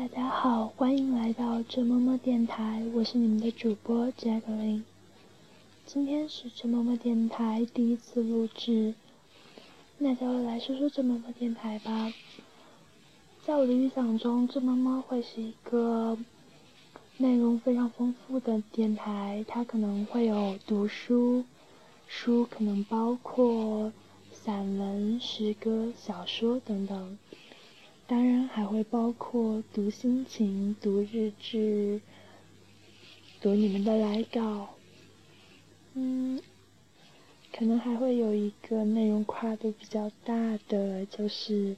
大家好，欢迎来到陈嬷嬷电台，我是你们的主播 j a c l i n。今天是陈嬷嬷电台第一次录制，那就来说说陈嬷嬷电台吧。在我的预想中，陈嬷嬷会是一个内容非常丰富的电台，它可能会有读书，书可能包括散文、诗歌、小说等等。当然还会包括读心情、读日志、读你们的来稿，嗯，可能还会有一个内容跨度比较大的，就是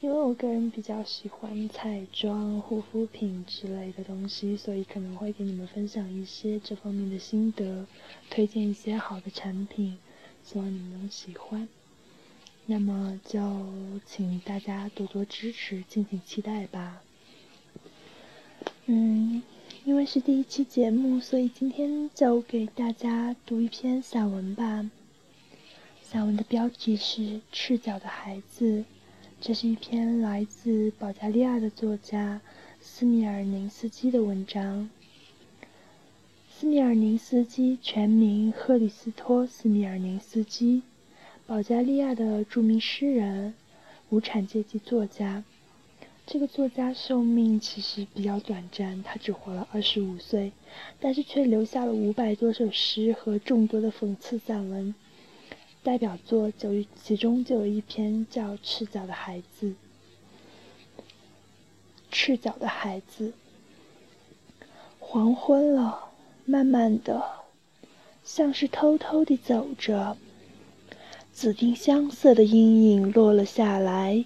因为我个人比较喜欢彩妆、护肤品之类的东西，所以可能会给你们分享一些这方面的心得，推荐一些好的产品，希望你们能喜欢。那么就请大家多多支持，敬请期待吧。嗯，因为是第一期节目，所以今天就给大家读一篇散文吧。散文的标题是《赤脚的孩子》，这是一篇来自保加利亚的作家斯米尔宁斯基的文章。斯米尔宁斯基全名赫里斯托·斯米尔宁斯基。保加利亚的著名诗人、无产阶级作家，这个作家寿命其实比较短暂，他只活了二十五岁，但是却留下了五百多首诗和众多的讽刺散文。代表作就其中就有一篇叫《赤脚的孩子》。赤脚的孩子，黄昏了，慢慢的，像是偷偷地走着。紫丁香色的阴影落了下来，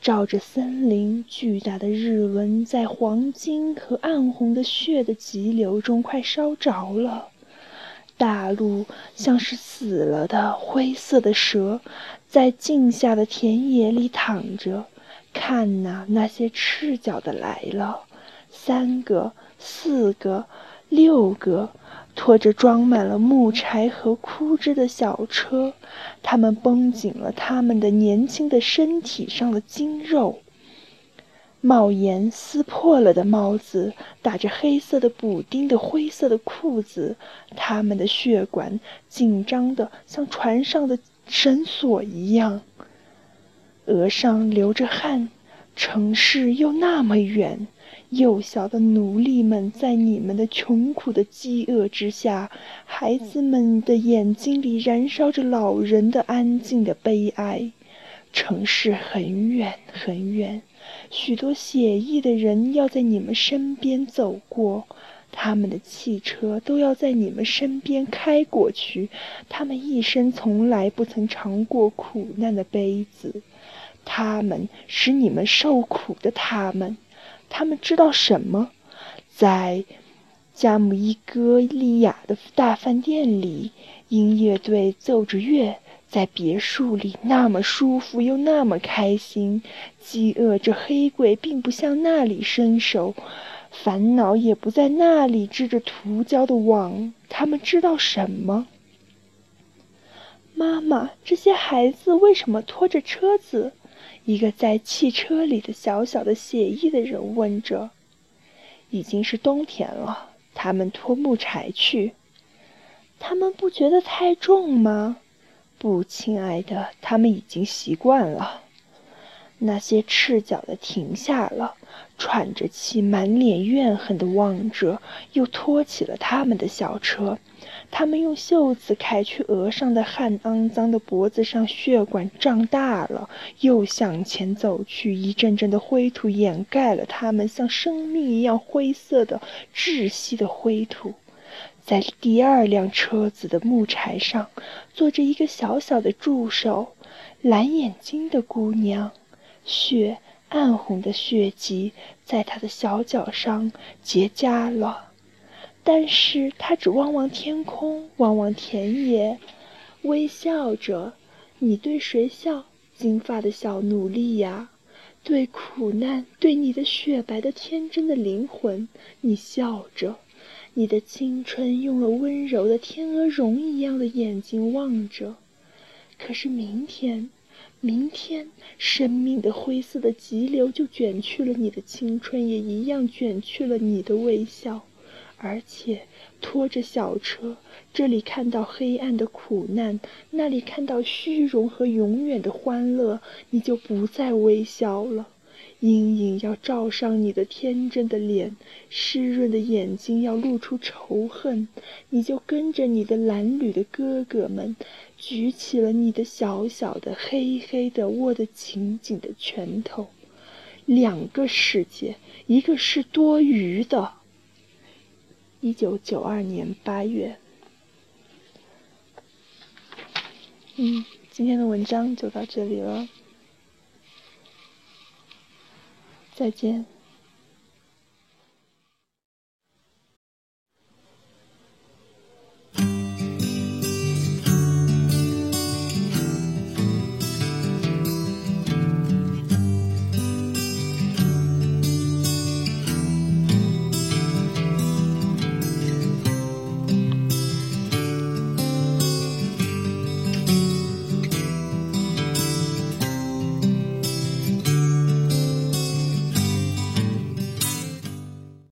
照着森林。巨大的日纹在黄金和暗红的血的急流中快烧着了。大陆像是死了的灰色的蛇，在静下的田野里躺着。看呐，那些赤脚的来了，三个，四个，六个。拖着装满了木柴和枯枝的小车，他们绷紧了他们的年轻的身体上的筋肉。帽檐撕破了的帽子，打着黑色的补丁的灰色的裤子，他们的血管紧张的像船上的绳索一样。额上流着汗，城市又那么远。幼小的奴隶们在你们的穷苦的饥饿之下，孩子们的眼睛里燃烧着老人的安静的悲哀。城市很远很远，许多写意的人要在你们身边走过，他们的汽车都要在你们身边开过去。他们一生从来不曾尝过苦难的杯子，他们使你们受苦的，他们。他们知道什么？在加姆伊戈利亚的大饭店里，音乐队奏着乐，在别墅里那么舒服又那么开心。饥饿着黑鬼并不向那里伸手，烦恼也不在那里织着涂胶的网。他们知道什么？妈妈，这些孩子为什么拖着车子？一个在汽车里的小小的写意的人问着：“已经是冬天了，他们拖木柴去，他们不觉得太重吗？”“不，亲爱的，他们已经习惯了。”那些赤脚的停下了，喘着气，满脸怨恨地望着，又拖起了他们的小车。他们用袖子揩去额上的汗，肮脏的脖子上血管胀大了，又向前走去。一阵阵的灰土掩盖了他们，像生命一样灰色的、窒息的灰土。在第二辆车子的木柴上，坐着一个小小的助手，蓝眼睛的姑娘，血暗红的血迹在她的小脚上结痂了。但是他只望望天空，望望田野，微笑着。你对谁笑？金发的小奴隶呀，对苦难，对你的雪白的天真的灵魂，你笑着。你的青春用了温柔的天鹅绒一样的眼睛望着。可是明天，明天，生命的灰色的急流就卷去了你的青春，也一样卷去了你的微笑。而且，拖着小车，这里看到黑暗的苦难，那里看到虚荣和永远的欢乐，你就不再微笑了。阴影要照上你的天真的脸，湿润的眼睛要露出仇恨，你就跟着你的褴褛的哥哥们，举起了你的小小的、黑黑的、握得紧紧的拳头。两个世界，一个是多余的。一九九二年八月。嗯，今天的文章就到这里了。再见。